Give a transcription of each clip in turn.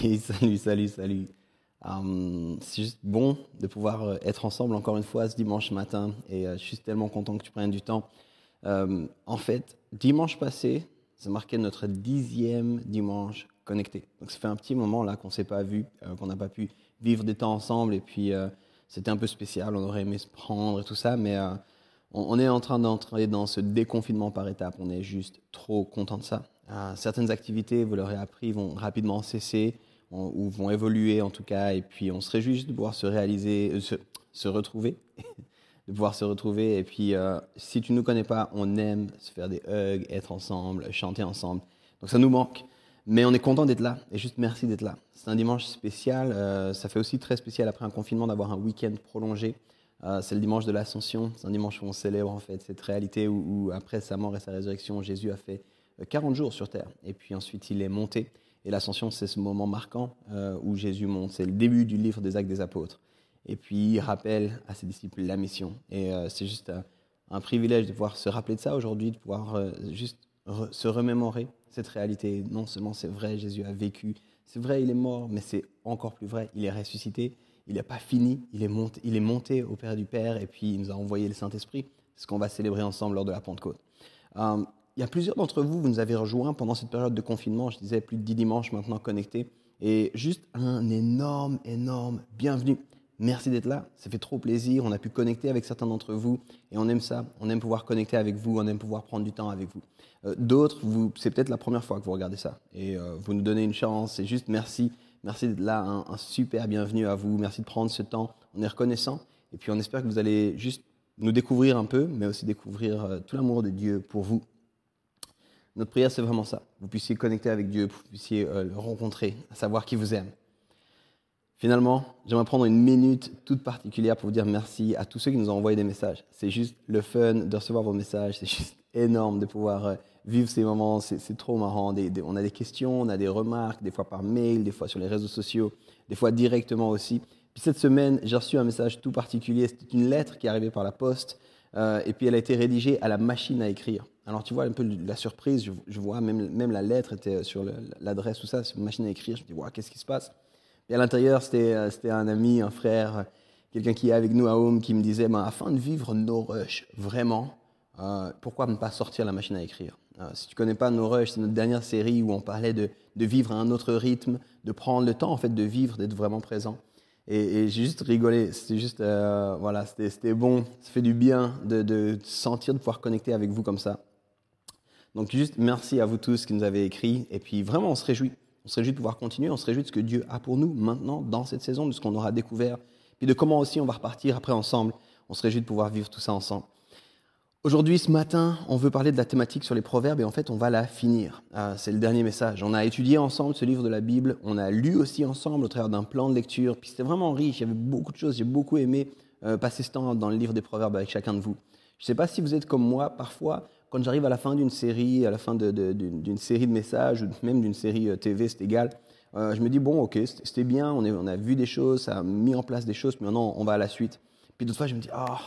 Salut, salut, salut. Euh, c'est juste bon de pouvoir euh, être ensemble encore une fois ce dimanche matin et euh, je suis tellement content que tu prennes du temps. Euh, en fait, dimanche passé, ça marquait notre dixième dimanche connecté. Donc ça fait un petit moment là qu'on ne s'est pas vu, euh, qu'on n'a pas pu vivre des temps ensemble et puis c'était un peu spécial, on aurait aimé se prendre et tout ça, mais on, on est en train d'entrer dans ce déconfinement par étapes. On est juste trop content de ça. Certaines activités, vous l'aurez appris, vont rapidement cesser ou vont évoluer en tout cas. Et puis on se réjouit juste de pouvoir se réaliser, euh, se, retrouver, de pouvoir se retrouver. Et puis euh, si tu ne nous connais pas, on aime se faire des hugs, être ensemble, chanter ensemble. Donc ça nous manque. Mais on est content d'être là et juste merci d'être là. C'est un dimanche spécial. euh, ça fait aussi très spécial après un confinement d'avoir un week-end prolongé. C'est le dimanche de l'Ascension. C'est un dimanche où on célèbre en fait cette réalité où, après sa mort et sa résurrection, Jésus a fait euh, 40 jours sur terre et puis ensuite il est monté. Et l'Ascension, c'est ce moment marquant euh, où Jésus monte. C'est le début du livre des Actes des Apôtres. Et puis il rappelle à ses disciples la mission. Et euh, c'est juste un, privilège de pouvoir se rappeler de ça aujourd'hui, de pouvoir euh, juste se remémorer cette réalité. Non seulement c'est vrai, Jésus a vécu, c'est vrai, il est mort, mais c'est encore plus vrai, il est ressuscité, il n'est pas fini, il est, monté, il est monté au Père du Père et puis il nous a envoyé le Saint-Esprit, ce qu'on va célébrer ensemble lors de la Pentecôte. Il y a plusieurs d'entre vous, vous nous avez rejoints pendant cette période de confinement, je disais plus de 10 dimanches maintenant connectés, et juste un énorme, énorme bienvenue. Merci d'être là, ça fait trop plaisir, on a pu connecter avec certains d'entre vous, et on aime ça, on aime pouvoir connecter avec vous, on aime pouvoir prendre du temps avec vous. Euh, D'autres, c'est peut-être la première fois que vous regardez ça, et euh, vous nous donnez une chance, c'est juste merci, merci d'être là, un, un super bienvenue à vous, merci de prendre ce temps, on est reconnaissant, et puis on espère que vous allez juste nous découvrir un peu, mais aussi découvrir euh, tout l'amour de Dieu pour vous. Notre prière, c'est vraiment ça. Vous puissiez connecter avec Dieu, vous puissiez euh, le rencontrer, savoir qui vous aime. Finalement, j'aimerais prendre une minute toute particulière pour vous dire merci à tous ceux qui nous ont envoyé des messages. C'est juste le fun de recevoir vos messages. C'est juste énorme de pouvoir euh, vivre ces moments. C'est trop marrant. On a des questions, on a des remarques, des fois par mail, des fois sur les réseaux sociaux, des fois directement aussi. Puis cette semaine, j'ai reçu un message tout particulier. C'était une lettre qui est arrivée par la poste. euh, et puis elle a été rédigée à la machine à écrire. Alors tu vois un peu la surprise. Je, vois même, même la lettre était sur le- l'adresse, tout ça, sur une machine à écrire. Je me dis, Ouah, qu'est-ce qui se passe? Et à l'intérieur, c'était euh, c'était un ami, un frère, euh, quelqu'un qui est avec nous à Home, qui me disait, ben, afin de vivre No Rush vraiment, euh, pourquoi ne pas sortir la machine à écrire? Euh, Si tu connais pas No Rush, c'est notre dernière série où on parlait de, de vivre à un autre rythme, de prendre le temps en fait de vivre, d'être vraiment présent. Et, j'ai juste rigolé. C'était juste, euh, voilà, c'était bon. Ça fait du bien de, de sentir, de pouvoir connecter avec vous comme ça. Donc juste merci à vous tous qui nous avez écrit. Et puis vraiment, on se réjouit. On se réjouit de pouvoir continuer. On se réjouit de ce que Dieu a pour nous maintenant, dans cette saison, de ce qu'on aura découvert. Puis de comment aussi on va repartir après ensemble. On se réjouit de pouvoir vivre tout ça ensemble. Aujourd'hui, ce matin, on veut parler de la thématique sur les proverbes et en fait, on va la finir. Ah, c'est le dernier message. On a étudié ensemble ce livre de la Bible. On a lu aussi ensemble au travers d'un plan de lecture. Puis c'était vraiment riche. Il y avait beaucoup de choses. J'ai beaucoup aimé euh, passer ce temps dans le livre des proverbes avec chacun de vous. Je ne sais pas si vous êtes comme moi. Parfois, quand j'arrive à la fin d'une série, à la fin d'une série de messages ou même d'une série euh, TV, c'est égal. euh, je me dis bon, ok, c'était bien. On, a vu des choses, ça a mis en place des choses. Puis maintenant, on va à la suite. Puis d'autres fois, je me dis ah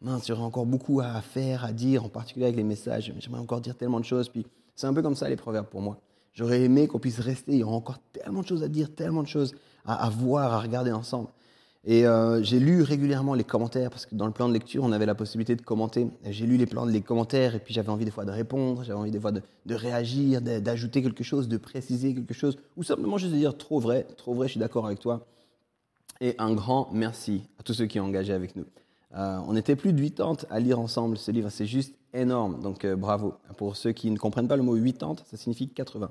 mince, j'aurais encore beaucoup à faire, à dire, en particulier avec les messages. J'aimerais encore dire tellement de choses. Puis c'est un peu comme ça les proverbes pour moi. J'aurais aimé qu'on puisse rester. Il y aura encore tellement de choses à dire, tellement de choses à voir, à regarder ensemble. Et euh, j'ai lu régulièrement les commentaires parce que dans le plan de lecture, on avait la possibilité de commenter. J'ai lu les plans, les commentaires et puis j'avais envie des fois de répondre, j'avais envie des fois de, réagir, d'ajouter quelque chose, de préciser quelque chose, ou simplement juste de dire trop vrai, trop vrai, je suis d'accord avec toi. Et un grand merci à tous ceux qui ont engagé avec nous. Euh, on était plus de 80 à lire ensemble ce livre, c'est juste énorme, donc euh, bravo. Pour ceux qui ne comprennent pas le mot 80, ça signifie 80.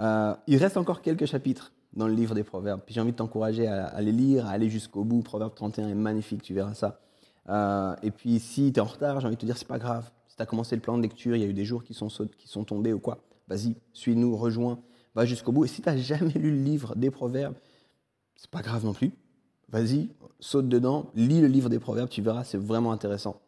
Euh, il reste encore quelques chapitres dans le livre des Proverbes, puis j'ai envie de t'encourager à, les lire, à aller jusqu'au bout. Proverbe 31 est magnifique, tu verras ça. Euh, et puis si tu es en retard, j'ai envie de te dire, c'est pas grave. Si tu as commencé le plan de lecture, il y a eu des jours qui sont, qui sont tombés ou quoi, vas-y, suis-nous, rejoins, va jusqu'au bout. Et si tu n'as jamais lu le livre des Proverbes, c'est pas grave non plus. Vas-y, saute dedans, lis le livre des Proverbes, tu verras, c'est vraiment intéressant.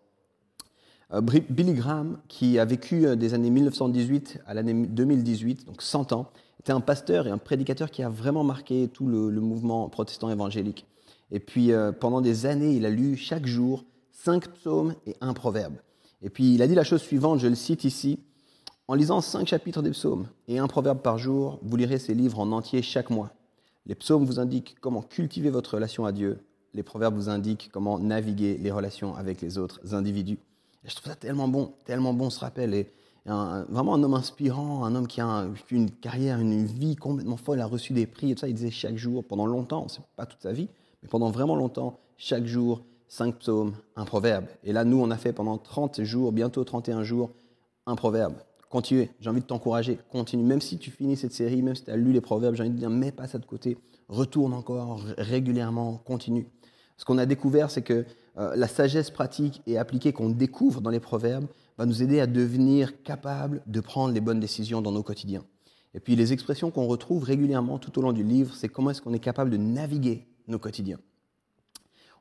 Euh, Billy Graham, qui a vécu euh, des années 1918 à l'année 2018, donc 100 ans, était un pasteur et un prédicateur qui a vraiment marqué tout le, mouvement protestant évangélique. Et puis euh, pendant des années, il a lu chaque jour cinq psaumes et un proverbe. Et puis il a dit la chose suivante, je le cite ici, en lisant cinq chapitres des psaumes et un proverbe par jour, vous lirez ces livres en entier chaque mois. Les psaumes vous indiquent comment cultiver votre relation à Dieu. Les proverbes vous indiquent comment naviguer les relations avec les autres individus. Et je trouve ça tellement bon, tellement bon ce rappel. Vraiment un homme inspirant, un homme qui a une carrière, une vie complètement folle, a reçu des prix et tout ça. Il disait chaque jour, pendant longtemps, c'est pas toute sa vie, mais pendant vraiment longtemps, chaque jour, cinq psaumes, un proverbe. Et là, nous, on a fait pendant 30 jours, bientôt 31 jours, un proverbe. Continuez, j'ai envie de t'encourager, continue. Même si tu finis cette série, même si tu as lu les proverbes, j'ai envie de dire, mets pas ça de côté, retourne encore régulièrement, continue. Ce qu'on a découvert, c'est que euh, la sagesse pratique et appliquée qu'on découvre dans les proverbes va nous aider à devenir capables de prendre les bonnes décisions dans nos quotidiens. Et puis les expressions qu'on retrouve régulièrement tout au long du livre, c'est comment est-ce qu'on est capable de naviguer nos quotidiens.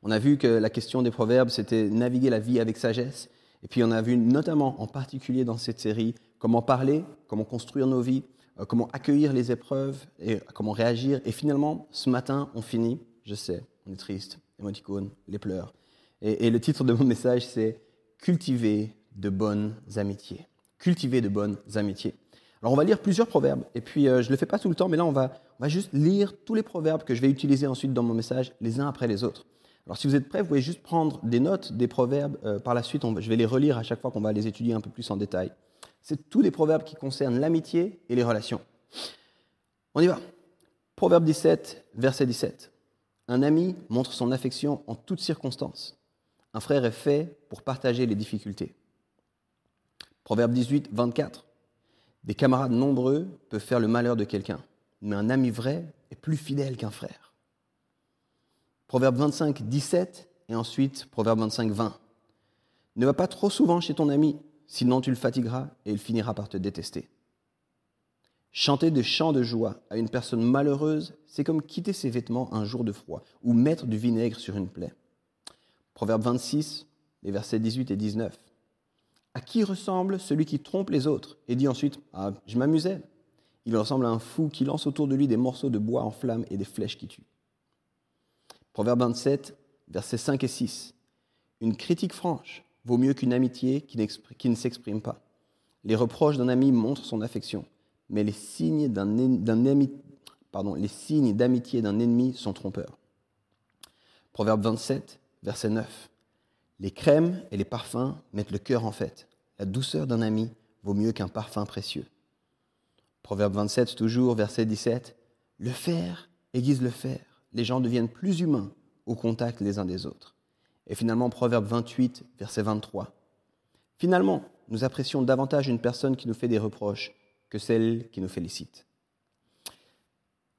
On a vu que la question des proverbes, c'était naviguer la vie avec sagesse. Et puis on a vu notamment, en particulier dans cette série, comment parler, comment construire nos vies, euh, comment accueillir les épreuves et comment réagir. Et finalement, ce matin, on finit, je sais, on est triste, émoticône, les pleurs. Et, le titre de mon message, c'est Cultiver de bonnes amitiés. Cultiver de bonnes amitiés. Alors on va lire plusieurs proverbes, et puis euh, je ne le fais pas tout le temps, mais là on va, on va juste lire tous les proverbes que je vais utiliser ensuite dans mon message, les uns après les autres. Alors si vous êtes prêts, vous pouvez juste prendre des notes des proverbes. Euh, par la suite, je vais les relire à chaque fois qu'on va les étudier un peu plus en détail. C'est tous des proverbes qui concernent l'amitié et les relations. On y va. Proverbe 17, verset 17. Un ami montre son affection en toutes circonstances. Un frère est fait pour partager les difficultés. Proverbe 18, 24. Des camarades nombreux peuvent faire le malheur de quelqu'un, mais un ami vrai est plus fidèle qu'un frère. Proverbe 25, 17 et ensuite Proverbe 25, 20. Ne va pas trop souvent chez ton ami, sinon tu le fatigueras et il finira par te détester. Chanter des chants de joie à une personne malheureuse, c'est comme quitter ses vêtements un jour de froid ou mettre du vinaigre sur une plaie. Proverbe 26, les versets 18 et 19. À qui ressemble celui qui trompe les autres et dit ensuite Ah, je m'amusais Il ressemble à un fou qui lance autour de lui des morceaux de bois en flammes et des flèches qui tuent. Proverbe 27, versets 5 et 6. Une critique franche vaut mieux qu'une amitié qui ne s'exprime pas. Les reproches d'un ami montrent son affection, mais les signes d'amitié d'un ennemi sont trompeurs. Proverbe 27, verset 9. Les crèmes et les parfums mettent le cœur en fête. La douceur d'un ami vaut mieux qu'un parfum précieux. Proverbe 27, toujours, verset 17. Le fer aiguise le fer les gens deviennent plus humains au contact les uns des autres. Et finalement, Proverbe 28, verset 23. Finalement, nous apprécions davantage une personne qui nous fait des reproches que celle qui nous félicite.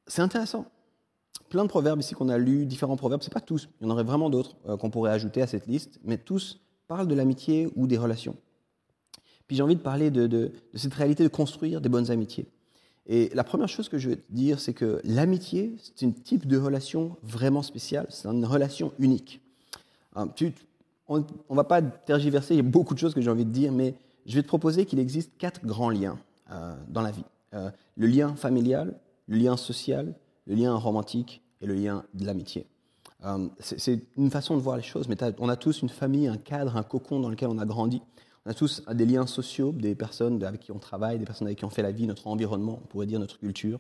C'est intéressant. Plein de proverbes ici qu'on a lus, différents proverbes, c'est pas tous, il y en aurait vraiment d'autres euh, qu'on pourrait ajouter à cette liste, mais tous parlent de l'amitié ou des relations. Puis j'ai envie de parler de cette réalité de construire des bonnes amitiés. Et la première chose que je te dire, c'est que l'amitié, c'est un type de relation vraiment spéciale, c'est une relation unique. Hein, on ne va pas tergiverser, il y a beaucoup de choses que j'ai envie de dire, mais je vais te proposer qu'il existe quatre grands liens euh, dans la vie. Euh, le lien familial, le lien social, le lien romantique et le lien de l'amitié. Euh, c'est une façon de voir les choses, mais on a tous une famille, un cadre, un cocon dans lequel on a grandi. On a tous des liens sociaux, des personnes avec qui on travaille, des personnes avec qui on fait la vie, notre environnement, on pourrait dire notre culture.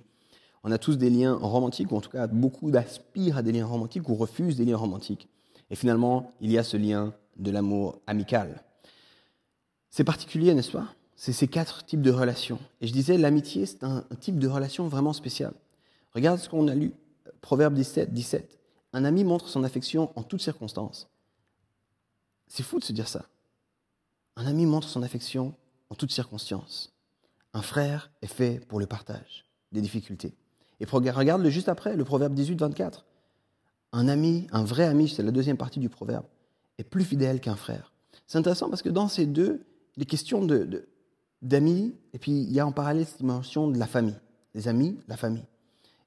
On a tous des liens romantiques, ou en tout cas beaucoup d'aspirent à des liens romantiques ou refusent des liens romantiques. Et finalement, il y a ce lien de l'amour amical. C'est particulier, n'est-ce pas? C'est ces quatre types de relations. Et je disais, l'amitié, c'est un, type de relation vraiment spécial. Regarde ce qu'on a lu, Proverbe 17, 17. Un ami montre son affection en toutes circonstances. C'est fou de se dire ça. Un ami montre son affection en toutes circonstances. Un frère est fait pour le partage des difficultés. Et regarde le juste après, le proverbe 18, 24. Un ami, un vrai ami, c'est la deuxième partie du proverbe, est plus fidèle qu'un frère. C'est intéressant parce que dans ces deux, les questions d'amis, et puis il y a en parallèle cette dimension de la famille. Les amis, la famille.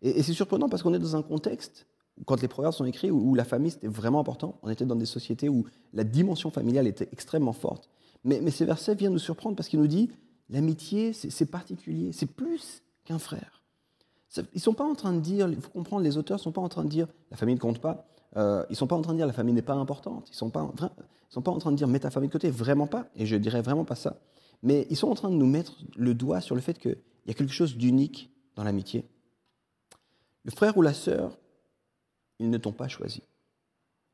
Et, c'est surprenant parce qu'on est dans un contexte quand les proverbes sont écrits, où, la famille c'était vraiment important. On était dans des sociétés où la dimension familiale était extrêmement forte. Mais, mais ces versets viennent nous surprendre parce qu'il nous dit l'amitié, c'est particulier, c'est plus qu'un frère. Ils ne sont pas en train de dire, il faut comprendre, les auteurs ne sont pas en train de dire la famille ne compte pas. Euh, ils ne sont pas en train de dire la famille n'est pas importante. Ils ne sont, pas, sont pas en train de dire mets ta famille de côté. Vraiment pas. Et je dirais vraiment pas ça. Mais ils sont en train de nous mettre le doigt sur le fait qu'il y a quelque chose d'unique dans l'amitié. Le frère ou la sœur, ils ne t'ont pas choisi.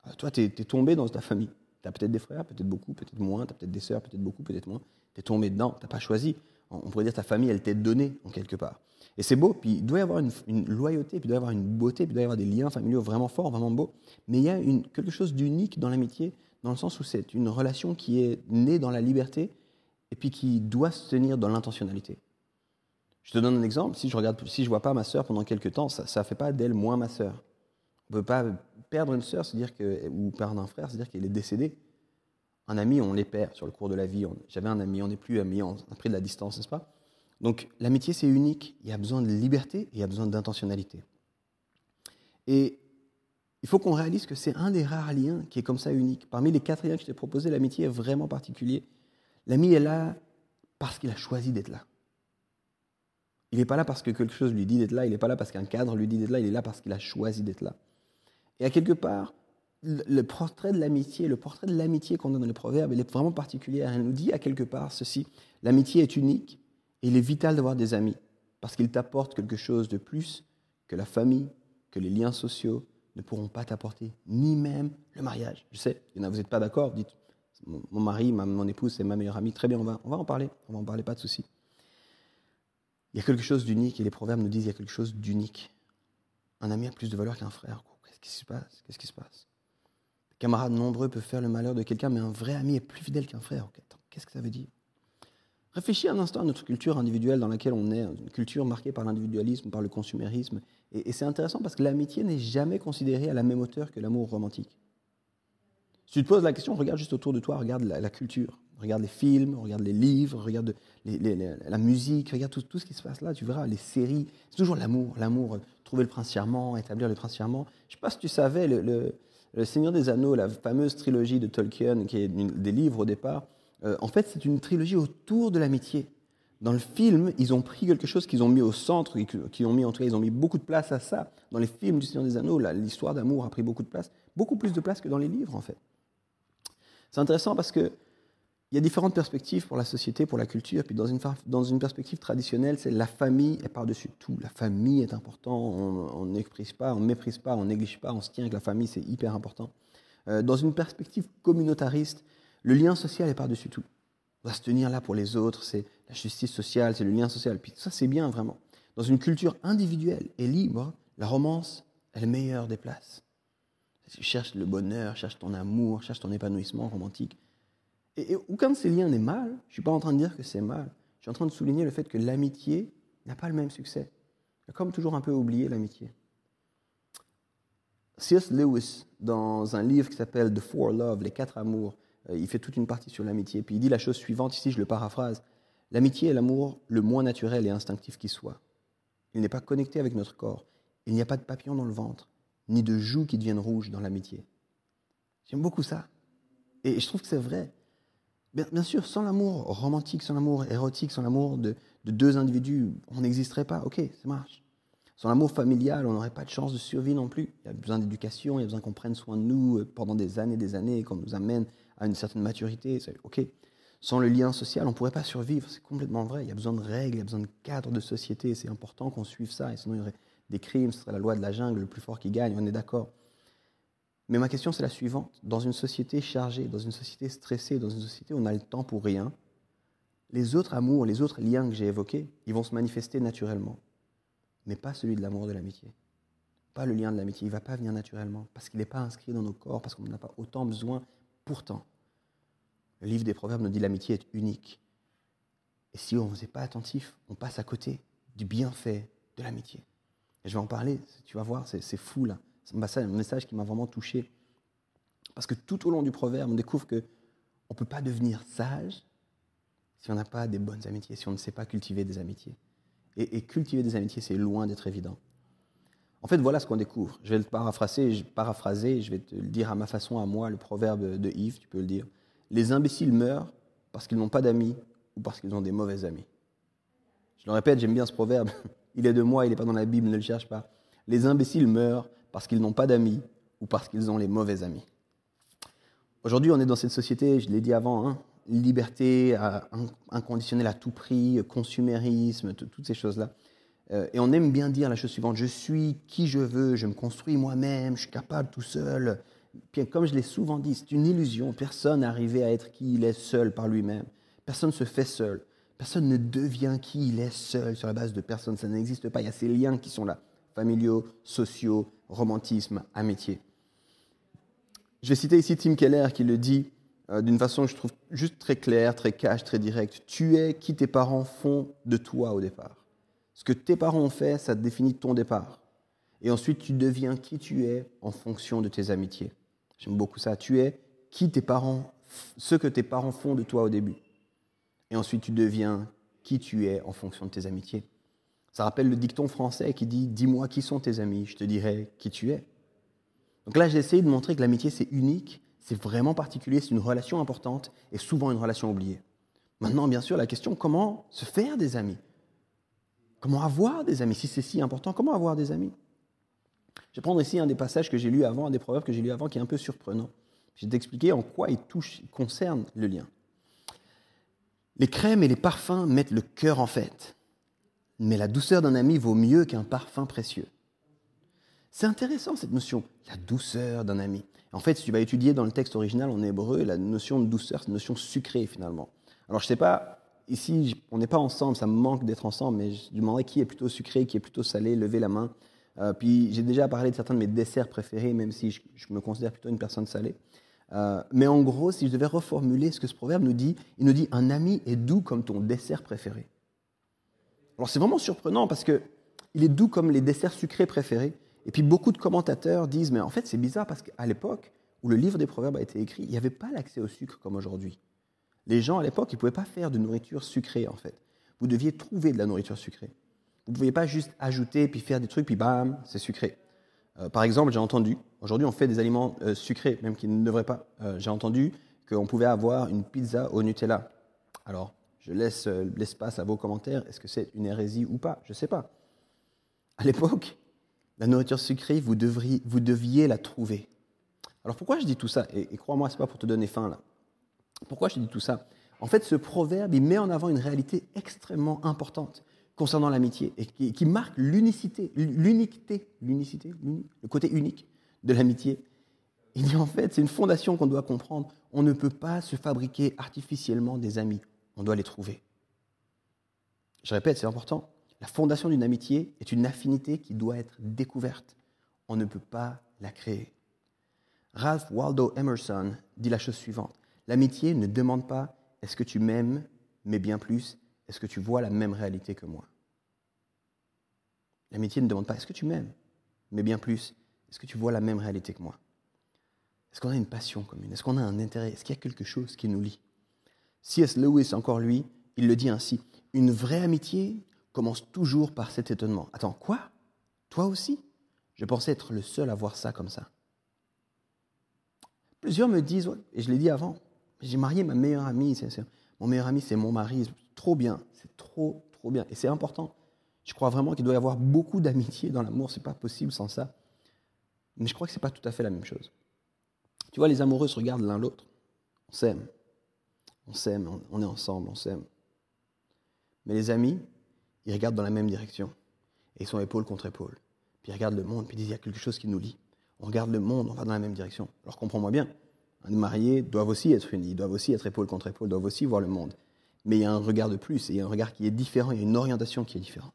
Euh, toi, tu es, tombé dans ta famille. Tu as peut-être des frères, peut-être beaucoup, peut-être moins. Tu as peut-être des sœurs, peut-être beaucoup, peut-être moins. Tu es tombé dedans. Tu n'as pas choisi. On pourrait dire ta famille, elle t'est donnée en quelque part. Et c'est beau, puis il doit y avoir une, loyauté, puis il doit y avoir une beauté, puis il doit y avoir des liens familiaux vraiment forts, vraiment beaux. Mais il y a quelque chose d'unique dans l'amitié, dans le sens où c'est une relation qui est née dans la liberté, et puis qui doit se tenir dans l'intentionnalité. Je te donne un exemple. Si je ne si je vois pas ma sœur pendant quelques temps, ça ne fait pas d'elle moins ma sœur. On ne peut pas perdre une sœur, dire que, ou perdre un frère, c'est-à-dire qu'elle est décédée. Un ami, on les perd sur le cours de la vie. J'avais un ami, on n'est plus amis, on a pris de la distance, n'est-ce pas? Donc l'amitié, c'est unique. Il y a besoin de liberté et il y a besoin d'intentionnalité. Et il faut qu'on réalise que c'est un des rares liens qui est comme ça unique. Parmi les quatre liens que je t'ai proposés, l'amitié est vraiment particulier. L'ami est là parce qu'il a choisi d'être là. Il n'est pas là parce que quelque chose lui dit d'être là, il n'est pas là parce qu'un cadre lui dit d'être là, il est là parce qu'il a choisi d'être là. Et à quelque part, le portrait de l'amitié, le portrait de l'amitié qu'on a dans les proverbes, il est vraiment particulier. Elle nous dit à quelque part ceci l'amitié est unique, il est vital d'avoir des amis parce qu'ils t'apportent quelque chose de plus que la famille, que les liens sociaux ne pourront pas t'apporter, ni même le mariage. Je sais, vous n'êtes pas d'accord, dites, mon mari, mon épouse, c'est ma meilleure amie, très bien, on va, on va en parler, on va en parler, pas de souci. Il y a quelque chose d'unique, et les proverbes nous disent qu'il y a quelque chose d'unique. Un ami a plus de valeur qu'un frère. Qu'est-ce qui se passe? Qu'est-ce qui se passe? Camarades nombreux peuvent faire le malheur de quelqu'un, mais un vrai ami est plus fidèle qu'un frère. Qu'est-ce que ça veut dire? Réfléchis un instant à notre culture individuelle dans laquelle on est, une culture marquée par l'individualisme, par le consumérisme. Et, c'est intéressant parce que l'amitié n'est jamais considérée à la même hauteur que l'amour romantique. Si tu te poses la question, regarde juste autour de toi, regarde la, culture, regarde les films, regarde les livres, regarde la musique, regarde tout, ce qui se passe là, tu verras, les séries, c'est toujours l'amour, l'amour, trouver le prince charmant, établir le prince charmant. Je ne sais pas si tu savais, le, le Seigneur des Anneaux, la fameuse trilogie de Tolkien, qui est des livres au départ, euh, en fait, c'est une trilogie autour de l'amitié. Dans le film, ils ont pris quelque chose qu'ils ont mis au centre, qu'ils ont mis en tout cas, ils ont mis beaucoup de place à ça. Dans les films du Seigneur des Anneaux, l'histoire d'amour a pris beaucoup de place, beaucoup plus de place que dans les livres en fait. C'est intéressant parce que il y a différentes perspectives pour la société, pour la culture. Puis dans une, dans une perspective traditionnelle, c'est la famille est par-dessus tout. La famille est important. On ne méprise pas, on méprise pas, on néglige pas. On se tient avec la famille, c'est hyper important. Euh, dans une perspective communautariste, le lien social est par-dessus tout. On va se tenir là pour les autres, c'est la justice sociale, c'est le lien social. Puis ça, c'est bien vraiment. Dans une culture individuelle et libre, la romance est le meilleur des places. Tu cherches le bonheur, cherches ton amour, cherches ton épanouissement romantique. Et, aucun de ces liens n'est mal. Je ne suis pas en train de dire que c'est mal. Je suis en train de souligner le fait que l'amitié n'a pas le même succès. Il a comme toujours un peu oublié l'amitié. C.S. Lewis, dans un livre qui s'appelle The Four Love, Les Quatre Amours, euh, il fait toute une partie sur l'amitié. Puis il dit la chose suivante, ici je le paraphrase. L'amitié est l'amour le moins naturel et instinctif qui soit. Il n'est pas connecté avec notre corps. Il n'y a pas de papillon dans le ventre, ni de joues qui deviennent rouges dans l'amitié. J'aime beaucoup ça. Et je trouve que c'est vrai. Bien, sûr, sans l'amour romantique, sans l'amour érotique, sans l'amour de, de, deux individus, on n'existerait pas. Ok, ça marche. Sans l'amour familial, on n'aurait pas de chance de survie non plus. Il y a besoin d'éducation, il y a besoin qu'on prenne soin de nous euh, pendant des années et des années, qu'on nous amène à une certaine maturité. OK. Sans le lien social, on ne pourrait pas survivre. C'est complètement vrai. Il y a besoin de règles, il y a besoin de cadres de société. C'est important qu'on suive ça. Et sinon, il y aurait des crimes. Ce serait la loi de la jungle, le plus fort qui gagne. On est d'accord. Mais ma question, c'est la suivante. Dans une société chargée, dans une société stressée, dans une société où on a le temps pour rien, les autres amours, les autres liens que j'ai évoqués, ils vont se manifester naturellement. Mais pas celui de l'amour de l'amitié. Pas le lien de l'amitié. Il ne va pas venir naturellement. Parce qu'il n'est pas inscrit dans nos corps, parce qu'on n'a pas autant besoin Pourtant, le livre des Proverbes nous dit l'amitié est unique. Et si on n'est pas attentif, on passe à côté du bienfait de l'amitié. Et je vais en parler, tu vas voir, c'est fou là. C'est un message qui m'a vraiment touché. Parce que tout au long du proverbe, on découvre que on ne peut pas devenir sage si on n'a pas des bonnes amitiés, si on ne sait pas cultiver des amitiés. Et, cultiver des amitiés, c'est loin d'être évident. En fait, voilà ce qu'on découvre. Je vais le paraphraser, paraphraser, je vais te le dire à ma façon, à moi, le proverbe de Yves, tu peux le dire. Les imbéciles meurent parce qu'ils n'ont pas d'amis ou parce qu'ils ont des mauvais amis. Je le répète, j'aime bien ce proverbe. Il est de moi, il n'est pas dans la Bible, ne le cherche pas. Les imbéciles meurent parce qu'ils n'ont pas d'amis ou parce qu'ils ont les mauvais amis. Aujourd'hui, on est dans cette société, je l'ai dit avant, hein, liberté inconditionnelle à tout prix, consumérisme, toutes ces choses-là. Euh, et on aime bien dire la chose suivante, je suis qui je veux, je me construis moi-même, je suis capable tout seul. Puis, comme je l'ai souvent dit, c'est une illusion. Personne n'est arrivé à être qui il est seul par lui-même. Personne ne se fait seul. Personne ne devient qui il est seul sur la base de personne. Ça n'existe pas. Il y a ces liens qui sont là. Familiaux, sociaux, romantisme, amitié. Je vais citer ici Tim Keller qui le dit euh, d'une façon, je trouve, juste très claire, très cash, très directe. Tu es qui tes parents font de toi au départ. Ce que tes parents ont fait, ça définit ton départ. Et ensuite, tu deviens qui tu es en fonction de tes amitiés. J'aime beaucoup ça. Tu es qui tes parents, ce que tes parents font de toi au début. Et ensuite, tu deviens qui tu es en fonction de tes amitiés. Ça rappelle le dicton français qui dit Dis-moi qui sont tes amis, je te dirai qui tu es. Donc là, j'ai essayé de montrer que l'amitié, c'est unique, c'est vraiment particulier, c'est une relation importante et souvent une relation oubliée. Maintenant, bien sûr, la question comment se faire des amis? Comment avoir des amis? Si c'est si important, comment avoir des amis? Je vais prendre ici un des passages que j'ai lu avant, un des proverbes que j'ai lu avant qui est un peu surprenant. Je vais t'expliquer en quoi il, touche, il concerne le lien. Les crèmes et les parfums mettent le cœur en fête, mais la douceur d'un ami vaut mieux qu'un parfum précieux. C'est intéressant cette notion, la douceur d'un ami. En fait, si tu vas étudier dans le texte original en hébreu, la notion de douceur, c'est une notion sucrée finalement. Alors je ne sais pas ici, on n'est pas ensemble, ça me manque d'être ensemble, mais je demanderais qui est plutôt sucré, qui est plutôt salé, levez la main. Euh, puis j'ai déjà parlé de certains de mes desserts préférés, même si je, me considère plutôt une personne salée. Euh, mais en gros, si je devais reformuler ce que ce proverbe nous dit, il nous dit un ami est doux comme ton dessert préféré. Alors c'est vraiment surprenant parce que il est doux comme les desserts sucrés préférés. Et puis beaucoup de commentateurs disent mais en fait c'est bizarre parce qu'à l'époque où le livre des proverbes a été écrit, il n'y avait pas l'accès au sucre comme aujourd'hui. Les gens à l'époque, ils ne pouvaient pas faire de nourriture sucrée, en fait. Vous deviez trouver de la nourriture sucrée. Vous ne pouviez pas juste ajouter, puis faire des trucs, puis bam, c'est sucré. Euh, par exemple, j'ai entendu, aujourd'hui on fait des aliments euh, sucrés, même qui ne devraient pas. Euh, j'ai entendu qu'on pouvait avoir une pizza au Nutella. Alors, je laisse l'espace à vos commentaires. Est-ce que c'est une hérésie ou pas? Je ne sais pas. À l'époque, la nourriture sucrée, vous, devriez, vous deviez la trouver. Alors pourquoi je dis tout ça? Et, crois-moi, ce n'est pas pour te donner faim là. Pourquoi je dis tout ça? En fait, ce proverbe, il met en avant une réalité extrêmement importante concernant l'amitié et qui, marque l'unicité, l'unicité, l'unicité, le côté unique de l'amitié. Il dit en fait, c'est une fondation qu'on doit comprendre. On ne peut pas se fabriquer artificiellement des amis. On doit les trouver. Je répète, c'est important. La fondation d'une amitié est une affinité qui doit être découverte. On ne peut pas la créer. Ralph Waldo Emerson dit la chose suivante. L'amitié ne demande pas est-ce que tu m'aimes, mais bien plus, est-ce que tu vois la même réalité que moi L'amitié ne demande pas est-ce que tu m'aimes, mais bien plus, est-ce que tu vois la même réalité que moi Est-ce qu'on a une passion commune? Est-ce qu'on a un intérêt? Est-ce qu'il y a quelque chose qui nous lie? C.S. Lewis, encore lui, il le dit ainsi Une vraie amitié commence toujours par cet étonnement. Attends, quoi? Toi aussi? Je pensais être le seul à voir ça comme ça. Plusieurs me disent, et je l'ai dit avant, j'ai marié ma meilleure amie. mon meilleur ami, c'est mon mari. Trop bien. C'est trop, trop bien. Et c'est important. Je crois vraiment qu'il doit y avoir beaucoup d'amitié dans l'amour. C'est pas possible sans ça. Mais je crois que c'est pas tout à fait la même chose. Tu vois, les amoureux se regardent l'un l'autre. On s'aime. On s'aime. On est ensemble. On s'aime. Mais les amis, ils regardent dans la même direction. Et ils sont épaule contre épaule. Puis ils regardent le monde. Puis ils disent il y a quelque chose qui nous lie. On regarde le monde. On va dans la même direction. Alors comprends-moi bien. Les mariés doivent aussi être unis, doivent aussi être épaule contre épaule, doivent aussi voir le monde. Mais il y a un regard de plus, et il y a un regard qui est différent, il y a une orientation qui est différente.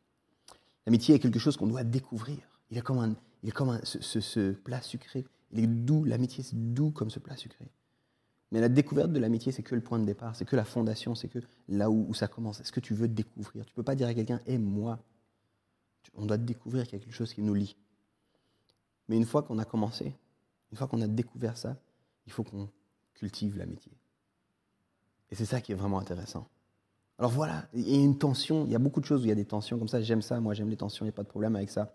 L'amitié est quelque chose qu'on doit découvrir. Il est comme, un, il comme un, ce, plat sucré. Il est doux, l'amitié c'est doux comme ce plat sucré. Mais la découverte de l'amitié, c'est que le point de départ, c'est que la fondation, c'est que là où, ça commence. Est-ce que tu veux découvrir? Tu ne peux pas dire à quelqu'un aime-moi. On doit découvrir qu'il y a quelque chose qui nous lie. Mais une fois qu'on a commencé, une fois qu'on a découvert ça, il faut qu'on cultive l'amitié. Et c'est ça qui est vraiment intéressant. Alors voilà, il y a une tension, il y a beaucoup de choses où il y a des tensions comme ça, j'aime ça, moi j'aime les tensions, il n'y a pas de problème avec ça.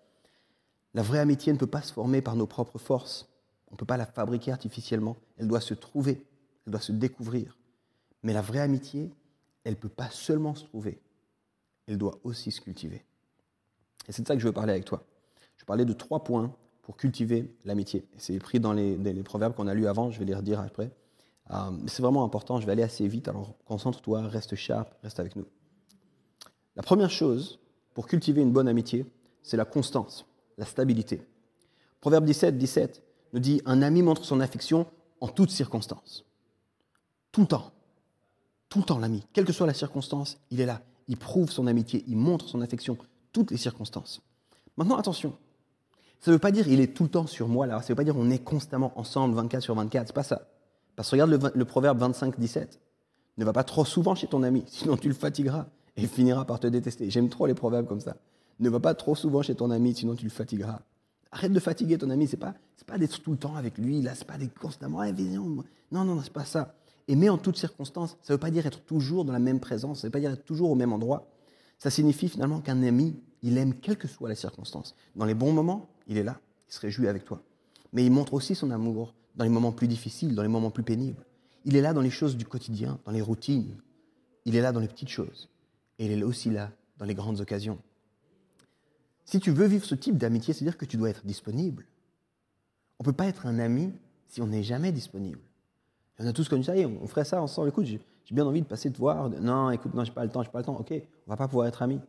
La vraie amitié ne peut pas se former par nos propres forces. On ne peut pas la fabriquer artificiellement. Elle doit se trouver, elle doit se découvrir. Mais la vraie amitié, elle ne peut pas seulement se trouver, elle doit aussi se cultiver. Et c'est de ça que je veux parler avec toi. Je parler de trois points pour cultiver l'amitié. C'est pris dans les, proverbes qu'on a lus avant, je vais les redire après. Euh, c'est vraiment important, je vais aller assez vite, alors concentre-toi, reste sharp, reste avec nous. La première chose pour cultiver une bonne amitié, c'est la constance, la stabilité. Proverbe 17, 17 nous dit Un ami montre son affection en toutes circonstances. Tout le temps. Tout le temps, l'ami. Quelle que soit la circonstance, il est là. Il prouve son amitié, il montre son affection, toutes les circonstances. Maintenant, attention. Ça ne veut pas dire il est tout le temps sur moi là. Ça ne veut pas dire on est constamment ensemble 24 sur 24. C'est pas ça. Parce que regarde le, proverbe 25, 17. Ne va pas trop souvent chez ton ami, sinon tu le fatigueras et finira par te détester. J'aime trop les proverbes comme ça. Ne va pas trop souvent chez ton ami, sinon tu le fatigueras. Arrête de fatiguer ton ami. C'est pas, pas d'être tout le temps avec lui. Là, c'est pas d'être constamment. Ah, non, non, non, c'est pas ça. Aimer en toutes circonstances, ça ne veut pas dire être toujours dans la même présence. Ça ne veut pas dire être toujours au même endroit. Ça signifie finalement qu'un ami, il aime quelle que soit la circonstance. Dans les bons moments, il est là. Il se réjouit avec toi. Mais il montre aussi son amour dans les moments plus difficiles, dans les moments plus pénibles. Il est là dans les choses du quotidien, dans les routines. Il est là dans les petites choses. Et il est aussi là dans les grandes occasions. Si tu veux vivre ce type d'amitié, c'est-à-dire que tu dois être disponible. On ne peut pas être un ami si on n'est jamais disponible. On a tous connu ça, on ferait ça ensemble. Écoute, j'ai bien envie de passer te voir. Non, écoute, non, j'ai pas le temps, j'ai pas le temps. Ok, on va pas pouvoir être amis.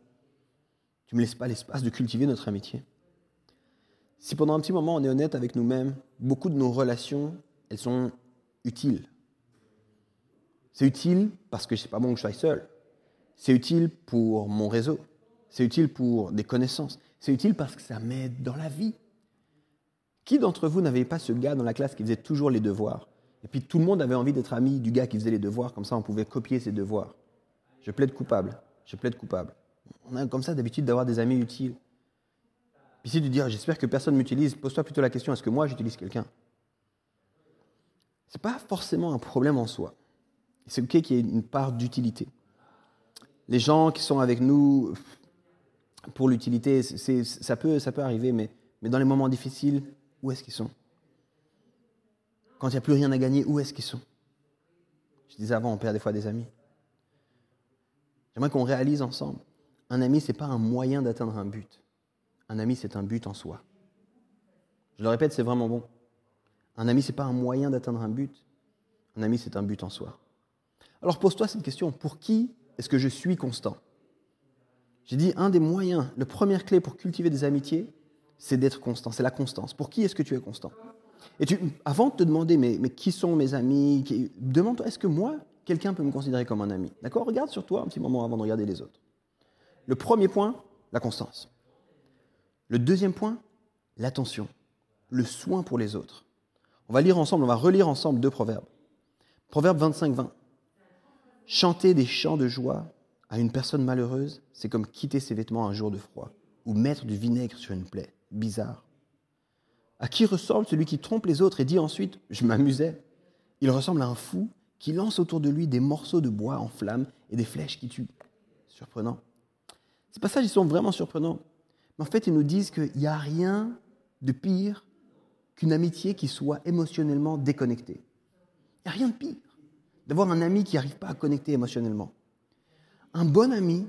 Tu me laisses pas l'espace de cultiver notre amitié. Si pendant un petit moment on est honnête avec nous-mêmes, beaucoup de nos relations, elles sont utiles. C'est utile parce que c'est pas bon que je sois seul. C'est utile pour mon réseau. C'est utile pour des connaissances. C'est utile parce que ça m'aide dans la vie. Qui d'entre vous n'avait pas ce gars dans la classe qui faisait toujours les devoirs Et puis tout le monde avait envie d'être ami du gars qui faisait les devoirs, comme ça on pouvait copier ses devoirs. Je plaide coupable. Je plaide coupable. On a comme ça d'habitude d'avoir des amis utiles. Puis si tu dis, j'espère que personne m'utilise, pose-toi plutôt la question, est-ce que moi j'utilise quelqu'un? Ce n'est pas forcément un problème en soi. C'est OK qu'il y ait une part d'utilité. Les gens qui sont avec nous pour l'utilité, ça peut, ça peut arriver, mais dans les moments difficiles, où est-ce qu'ils sont? Quand il n'y a plus rien à gagner, où est-ce qu'ils sont? Je disais avant, on perd des fois des amis. J'aimerais qu'on réalise ensemble. Un ami, ce n'est pas un moyen d'atteindre un but. Un ami, c'est un but en soi. Je le répète, c'est vraiment bon. Un ami, ce n'est pas un moyen d'atteindre un but. Un ami, c'est un but en soi. Alors pose-toi cette question. Pour qui est-ce que je suis constant? J'ai dit, un des moyens, la première clé pour cultiver des amitiés, c'est d'être constant, c'est la constance. Pour qui est-ce que tu es constant? Et tu, avant de te demander, mais, qui sont mes amis Demande-toi, est-ce que moi, quelqu'un peut me considérer comme un ami? D'accord? Regarde sur toi un petit moment avant de regarder les autres. Le premier point, la constance. Le deuxième point, l'attention, le soin pour les autres. On va lire ensemble, on va relire ensemble deux proverbes. Proverbe 25-20. Chanter des chants de joie à une personne malheureuse, c'est comme quitter ses vêtements un jour de froid ou mettre du vinaigre sur une plaie. Bizarre. À qui ressemble celui qui trompe les autres et dit ensuite Je m'amusais? Il ressemble à un fou qui lance autour de lui des morceaux de bois en flammes et des flèches qui tuent. Surprenant. Ces passages, ils sont vraiment surprenants. Mais en fait, ils nous disent qu'il n'y a rien de pire qu'une amitié qui soit émotionnellement déconnectée. Il n'y a rien de pire d'avoir un ami qui n'arrive pas à connecter émotionnellement. Un bon ami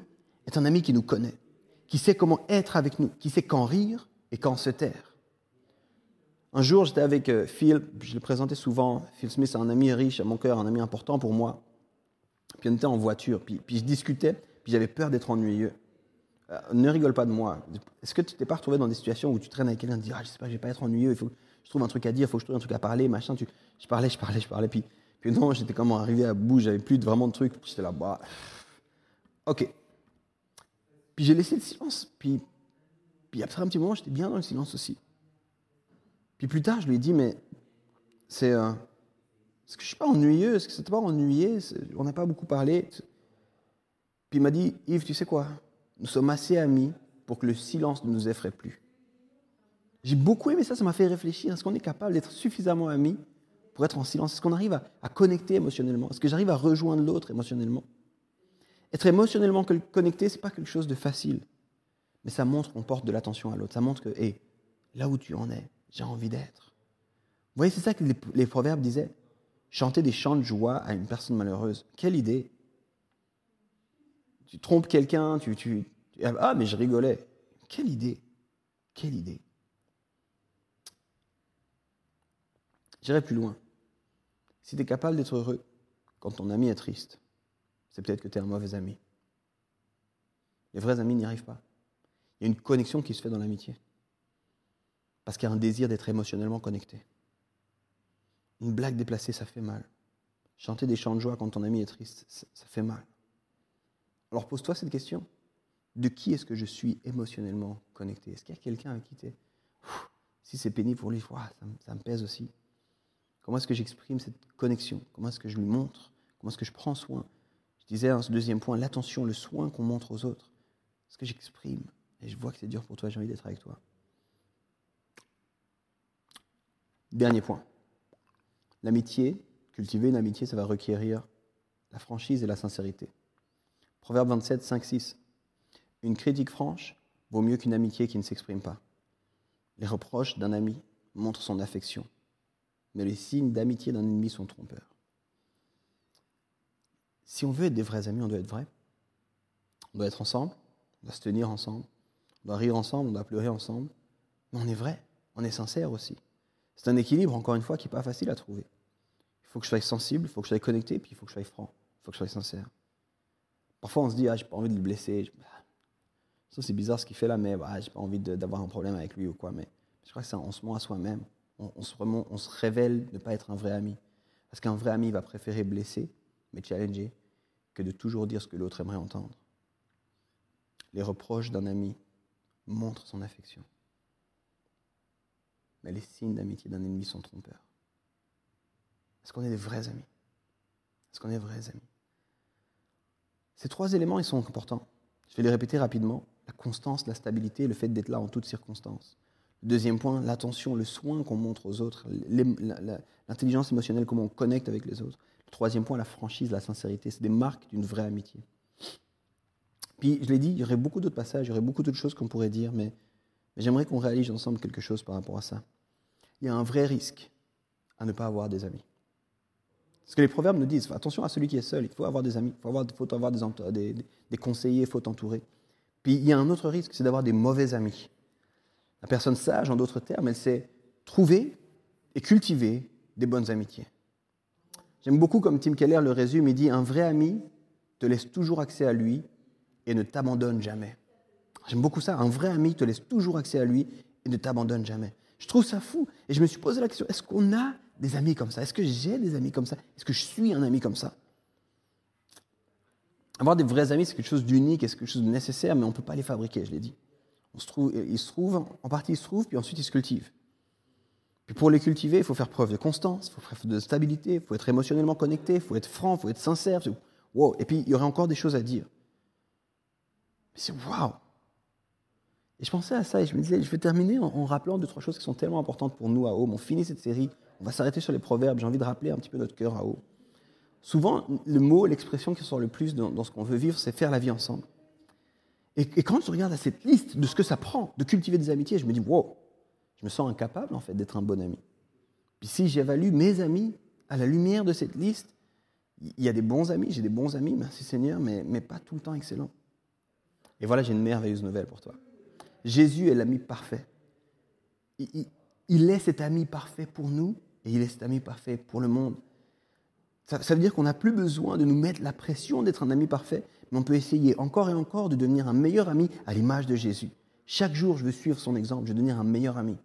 est un ami qui nous connaît, qui sait comment être avec nous, qui sait quand rire et quand se taire. Un jour, j'étais avec euh, Phil, je le présentais souvent. Phil Smith, c'est un ami riche à mon cœur, un ami important pour moi. Puis on était en voiture, puis, puis je discutais, puis j'avais peur d'être ennuyeux. Euh, ne rigole pas de moi. Est-ce que tu t'es pas retrouvé dans des situations où tu traînes avec quelqu'un et tu dis ah, je sais pas, je vais pas être ennuyeux, il faut que je trouve un truc à dire, il faut que je trouve un truc à parler, machin. Tu... Je parlais, je parlais, je parlais, puis, puis non, j'étais comme arrivé à bout, j'avais plus vraiment de trucs, j'étais là, bas ok. Puis j'ai laissé le silence, puis, puis après un petit moment, j'étais bien dans le silence aussi. Puis plus tard, je lui ai dit, mais c'est. Euh, est-ce que je suis pas ennuyeux? Est-ce que c'est pas ennuyé? On n'a pas beaucoup parlé. Puis il m'a dit, Yves, tu sais quoi? Nous sommes assez amis pour que le silence ne nous effraie plus. J'ai beaucoup aimé ça, ça m'a fait réfléchir. Est-ce qu'on est capable d'être suffisamment amis pour être en silence? Est-ce qu'on arrive à, connecter émotionnellement? Est-ce que j'arrive à rejoindre l'autre émotionnellement? Être émotionnellement connecté, ce n'est pas quelque chose de facile. Mais ça montre qu'on porte de l'attention à l'autre. Ça montre que, hé, là où tu en es, j'ai envie d'être. Vous voyez, c'est ça que les, proverbes disaient. Chanter des chants de joie à une personne malheureuse. Quelle idée Tu trompes quelqu'un, tu, tu, Ah, mais je rigolais. Quelle idée Quelle idée J'irai plus loin. Si tu es capable d'être heureux quand ton ami est triste, c'est peut-être que tu es un mauvais ami. Les vrais amis n'y arrivent pas. Il y a une connexion qui se fait dans l'amitié. Parce qu'il y a un désir d'être émotionnellement connecté. Une blague déplacée, ça fait mal. Chanter des chants de joie quand ton ami est triste, ça fait mal. Alors pose-toi cette question. De qui est-ce que je suis émotionnellement connecté? Est-ce qu'il y a quelqu'un avec qui tu es Si c'est pénible pour lui, ça, me pèse aussi. Comment est-ce que j'exprime cette connexion? Comment est-ce que je lui montre? Comment est-ce que je prends soin? Je disais dans ce deuxième point, l'attention, le soin qu'on montre aux autres. Est-ce que j'exprime Et je vois que c'est dur pour toi, j'ai envie d'être avec toi. Dernier point. L'amitié, cultiver une amitié, ça va requérir la franchise et la sincérité. Proverbe 27, 5, 6. Une critique franche vaut mieux qu'une amitié qui ne s'exprime pas. Les reproches d'un ami montrent son affection, mais les signes d'amitié d'un ennemi sont trompeurs. Si on veut être des vrais amis, on doit être vrai. On doit être ensemble, on doit se tenir ensemble, on doit rire ensemble, on doit pleurer ensemble, mais on est vrai, on est sincère aussi. C'est un équilibre, encore une fois, qui n'est pas facile à trouver. Il faut que je sois sensible, il faut que je sois connecté, puis il faut que je sois franc, il faut que je sois sincère. Parfois, on se dit, ah, j'ai pas envie de le blesser. Ça, c'est bizarre ce qu'il fait là, mais ah, j'ai pas envie d'avoir un problème avec lui ou quoi. Mais je crois que c'est on se ment à soi-même. On, se on se révèle ne pas être un vrai ami. Parce qu'un vrai ami va préférer blesser, mais challenger, que de toujours dire ce que l'autre aimerait entendre. Les reproches d'un ami montrent son affection mais les signes d'amitié d'un ennemi sont trompeurs. Est-ce qu'on est des vrais amis? Est-ce qu'on est vrais amis? Ces trois éléments, ils sont importants. Je vais les répéter rapidement. La constance, la stabilité, le fait d'être là en toutes circonstances. Deuxième point, l'attention, le soin qu'on montre aux autres, l'intelligence émotionnelle, comment on connecte avec les autres. Le troisième point, la franchise, la sincérité. C'est des marques d'une vraie amitié. Puis, je l'ai dit, il y aurait beaucoup d'autres passages, il y aurait beaucoup d'autres choses qu'on pourrait dire, mais j'aimerais qu'on réalise ensemble quelque chose par rapport à ça il y a un vrai risque à ne pas avoir des amis. Ce que les proverbes nous disent, attention à celui qui est seul, il faut avoir des amis, il faut avoir, des, des, conseillers, il faut t'entourer. Puis il y a un autre risque, c'est d'avoir des mauvais amis. La personne sage, en d'autres termes, elle sait trouver et cultiver des bonnes amitiés. J'aime beaucoup comme Tim Keller le résume, il dit, un vrai ami te laisse toujours accès à lui et ne t'abandonne jamais. J'aime beaucoup ça, un vrai ami te laisse toujours accès à lui et ne t'abandonne jamais. Je trouve ça fou. Et je me suis posé la question, est-ce qu'on a des amis comme ça? Est-ce que j'ai des amis comme ça? Est-ce que je suis un ami comme ça? Avoir des vrais amis, c'est quelque chose d'unique, c'est quelque chose de nécessaire, mais on ne peut pas les fabriquer, je l'ai dit. On se trouve, ils se trouvent, en partie ils se trouvent, puis ensuite ils se cultivent. Puis pour les cultiver, il faut faire preuve de constance, il faut faire preuve de stabilité, il faut être émotionnellement connecté, il faut être franc, il faut être sincère. Wow. Et puis il y aurait encore des choses à dire. C'est waouh et je pensais à ça et je me disais, je vais terminer en, rappelant deux, trois choses qui sont tellement importantes pour nous à Home. On finit cette série, on va s'arrêter sur les proverbes. J'ai envie de rappeler un petit peu notre cœur à Home. Souvent, le mot, l'expression qui sort le plus dans, ce qu'on veut vivre, c'est faire la vie ensemble. Et, quand je regarde à cette liste de ce que ça prend de cultiver des amitiés, je me dis, wow, je me sens incapable en fait d'être un bon ami. Puis si j'évalue mes amis à la lumière de cette liste, il y a des bons amis, j'ai des bons amis, merci Seigneur, mais pas tout le temps excellents. Et voilà, j'ai une merveilleuse nouvelle pour toi. Jésus est l'ami parfait. Il, est cet ami parfait pour nous et il est cet ami parfait pour le monde. Ça, veut dire qu'on n'a plus besoin de nous mettre la pression d'être un ami parfait, mais on peut essayer encore et encore de devenir un meilleur ami à l'image de Jésus. Chaque jour, je veux suivre son exemple, je veux devenir un meilleur ami.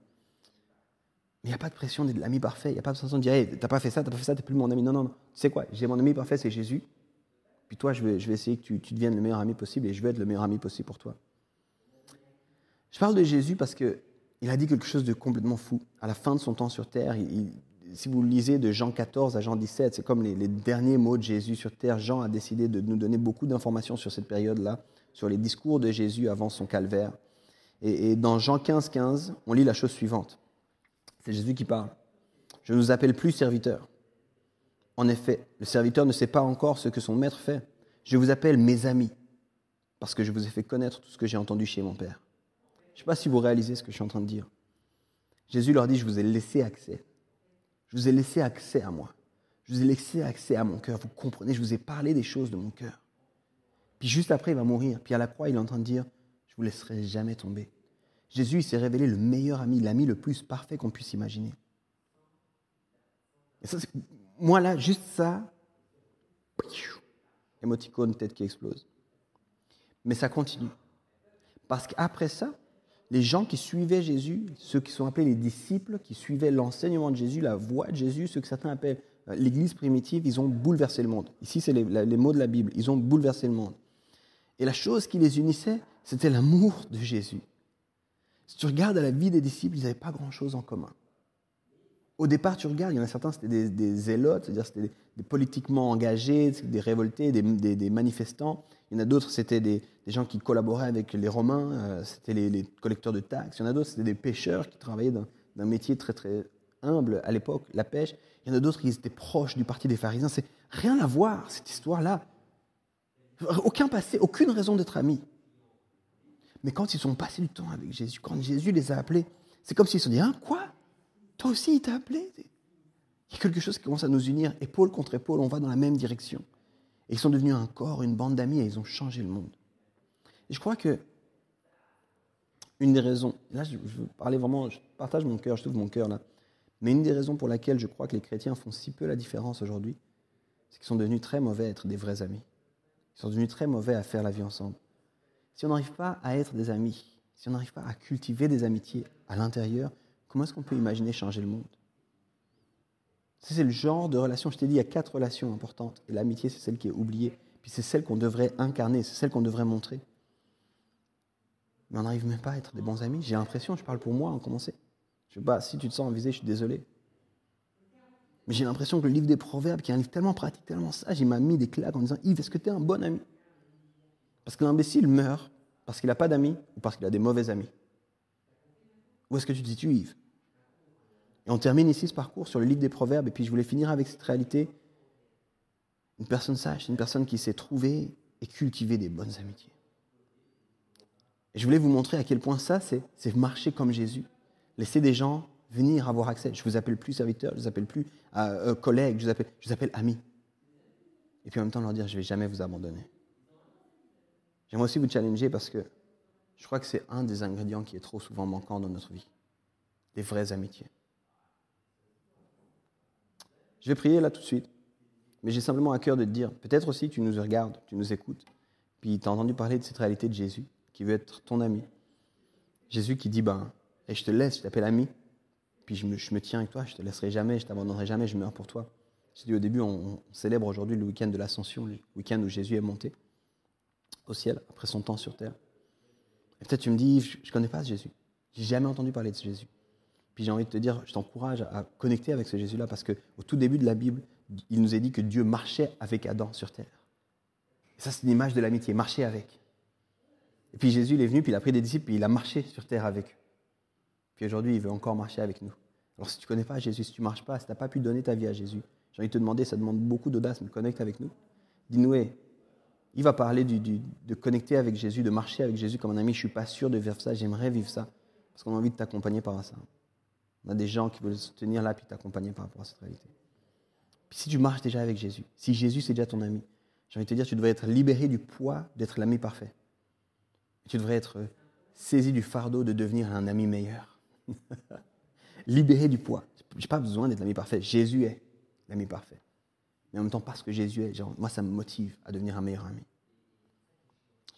Mais il n'y a pas de pression d'être l'ami parfait. Il n'y a pas de pression de dire, hey, t'as pas fait ça, t'as pas fait ça, t'es plus mon ami. Non, non, non. Tu sais quoi J'ai mon ami parfait, c'est Jésus. Puis toi, je vais, je vais essayer que tu, tu, deviennes le meilleur ami possible et je vais être le meilleur ami possible pour toi. Je parle de Jésus parce qu'il a dit quelque chose de complètement fou. À la fin de son temps sur terre, si vous lisez de Jean 14 à Jean 17, c'est comme les, derniers mots de Jésus sur terre. Jean a décidé de nous donner beaucoup d'informations sur cette période-là, sur les discours de Jésus avant son calvaire. Et, et dans Jean 15, 15, on lit la chose suivante. C'est Jésus qui parle. Je ne vous appelle plus serviteur. En effet, le serviteur ne sait pas encore ce que son maître fait. Je vous appelle mes amis, parce que je vous ai fait connaître tout ce que j'ai entendu chez mon Père. Je ne sais pas si vous réalisez ce que je suis en train de dire. Jésus leur dit, je vous ai laissé accès. Je vous ai laissé accès à moi. Je vous ai laissé accès à mon cœur. Vous comprenez, je vous ai parlé des choses de mon cœur. Puis juste après, il va mourir. Puis à la croix, il est en train de dire, je vous laisserai jamais tomber. Jésus, il s'est révélé le meilleur ami, l'ami le plus parfait qu'on puisse imaginer. Et ça, moi là, juste ça, émoticône, tête qui explose. Mais ça continue. Parce qu'après ça, les gens qui suivaient Jésus, ceux qui sont appelés les disciples, qui suivaient l'enseignement de Jésus, la voix de Jésus, ceux que certains appellent euh, l'Église primitive, ils ont bouleversé le monde. Ici, c'est les, les, mots de la Bible. Ils ont bouleversé le monde. Et la chose qui les unissait, c'était l'amour de Jésus. Si tu regardes à la vie des disciples, ils n'avaient pas grand-chose en commun. Au départ, tu regardes, il y en a certains, c'était des, zélotes, c'est-à-dire c'était des, politiquement engagés, des révoltés, des, manifestants. Il y en a d'autres, c'était des, gens qui collaboraient avec les Romains, euh, c'était les, collecteurs de taxes. Il y en a d'autres, c'était des pêcheurs qui travaillaient d'un métier très très humble à l'époque, la pêche. Il y en a d'autres qui étaient proches du parti des pharisiens. C'est rien à voir, cette histoire-là. Aucun passé, aucune raison d'être amis. Mais quand ils sont passés du temps avec Jésus, quand Jésus les a appelés, c'est comme s'ils se sont dit, hein, quoi? Toi aussi, il t'a appelé? Il y a quelque chose qui commence à nous unir, épaule contre épaule, on va dans la même direction. Et ils sont devenus un corps, une bande d'amis, et ils ont changé le monde. Et je crois que une des raisons, là je veux vraiment, je partage mon cœur, je trouve mon cœur là, mais une des raisons pour laquelle je crois que les chrétiens font si peu la différence aujourd'hui, c'est qu'ils sont devenus très mauvais à être des vrais amis. Ils sont devenus très mauvais à faire la vie ensemble. Si on n'arrive pas à être des amis, si on n'arrive pas à cultiver des amitiés à l'intérieur, Comment est-ce qu'on peut imaginer changer le monde? C'est le genre de relation, je t'ai dit, il y a quatre relations importantes. Et l'amitié, c'est celle qui est oubliée. Puis c'est celle qu'on devrait incarner, c'est celle qu'on devrait montrer. Mais on n'arrive même pas à être des bons amis. J'ai l'impression, je parle pour moi en commencer. Je sais pas, si tu te sens visé, je suis désolé. Mais j'ai l'impression que le livre des Proverbes, qui est un livre tellement pratique, tellement sage, il m'a mis des claques en disant Yves, est-ce que tu es un bon ami? Parce que l'imbécile meurt parce qu'il n'a pas d'amis ou parce qu'il a des mauvais amis. Où est-ce que tu te situes, Yves? Et on termine ici ce parcours sur le livre des Proverbes, et puis je voulais finir avec cette réalité. Une personne sage, une personne qui sait trouver et cultiver des bonnes amitiés. Et je voulais vous montrer à quel point ça, c'est marcher comme Jésus. Laisser des gens venir avoir accès. Je vous appelle plus serviteur, je vous appelle plus euh, collègue, je vous appelle ami. Et puis en même temps leur dire, je ne vais jamais vous abandonner. J'aimerais aussi vous challenger parce que je crois que c'est un des ingrédients qui est trop souvent manquant dans notre vie. Des vraies amitiés. Je vais prier là tout de suite. Mais j'ai simplement à cœur de te dire, peut-être aussi tu nous regardes, tu nous écoutes, puis tu as entendu parler de cette réalité de Jésus, qui veut être ton ami. Jésus qui dit, ben, et je te laisse, je t'appelle ami, puis je me, tiens avec toi, je te laisserai jamais, je t'abandonnerai jamais, je meurs pour toi. J'ai dit au début, on, célèbre aujourd'hui le week-end de l'ascension, le week-end où Jésus est monté au ciel après son temps sur terre. Et peut-être tu me dis, je ne connais pas ce Jésus. J'ai jamais entendu parler de ce Jésus. Puis j'ai envie de te dire, je t'encourage à connecter avec ce Jésus-là parce qu'au tout début de la Bible, il nous est dit que Dieu marchait avec Adam sur terre. Et ça, c'est une image de l'amitié, marcher avec. Et puis Jésus, il est venu, puis il a pris des disciples, puis il a marché sur terre avec eux. Puis aujourd'hui, il veut encore marcher avec nous. Alors si tu ne connais pas Jésus, si tu ne marches pas, si tu n'as pas pu donner ta vie à Jésus, j'ai envie de te demander, ça demande beaucoup d'audace, mais connecte avec nous. Dis-nous, il va parler de connecter avec Jésus, de marcher avec Jésus comme un ami. Je ne suis pas sûr de vivre ça, j'aimerais vivre ça, parce qu'on a envie de t'accompagner par ça. On a des gens qui veulent se tenir là puis t'accompagner par rapport à cette réalité. Puis si tu marches déjà avec Jésus, si Jésus c'est déjà ton ami, j'ai envie de te dire, tu devrais être libéré du poids d'être l'ami parfait. Tu devrais être saisi du fardeau de devenir un ami meilleur. libéré du poids. Je n'ai pas besoin d'être l'ami parfait. Jésus est l'ami parfait. Mais en même temps, parce que Jésus est, moi, ça me motive à devenir un meilleur ami.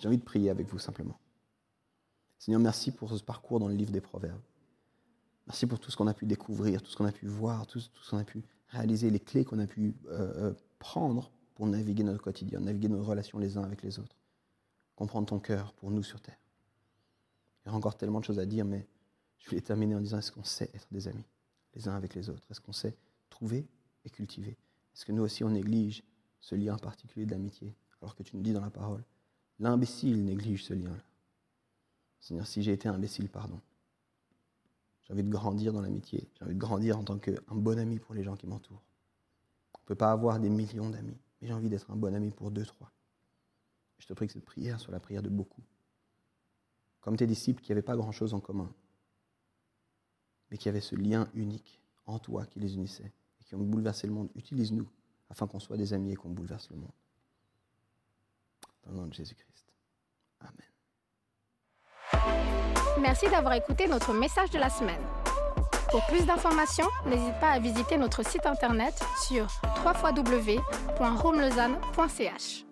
J'ai envie de prier avec vous simplement. Seigneur, merci pour ce parcours dans le livre des Proverbes. Merci pour tout ce qu'on a pu découvrir, tout ce qu'on a pu voir, tout, ce qu'on a pu réaliser, les clés qu'on a pu euh, euh, prendre pour naviguer notre quotidien, naviguer nos relations les uns avec les autres. Comprendre ton cœur pour nous sur Terre. Il y a encore tellement de choses à dire, mais je vais terminer en disant est-ce qu'on sait être des amis les uns avec les autres? Est-ce qu'on sait trouver et cultiver? Est-ce que nous aussi on néglige ce lien particulier de l'amitié? Alors que tu nous dis dans la parole, l'imbécile néglige ce lien-là. Seigneur, si j'ai été imbécile, pardon. J'ai envie de grandir dans l'amitié. J'ai envie de grandir en tant qu'un bon ami pour les gens qui m'entourent. On ne peut pas avoir des millions d'amis, mais j'ai envie d'être un bon ami pour deux, trois. Je te prie que cette prière soit la prière de beaucoup. Comme tes disciples qui n'avaient pas grand-chose en commun, mais qu'il y avait ce lien unique en toi qui les unissait et qui ont bouleversé le monde. Utilise-nous afin qu'on soit des amis et qu'on bouleverse le monde. Dans le nom de Jésus-Christ. Amen. Merci d'avoir écouté notre message de la semaine. Pour plus d'informations, n'hésite pas à visiter notre site internet sur www.romelausanne.ch.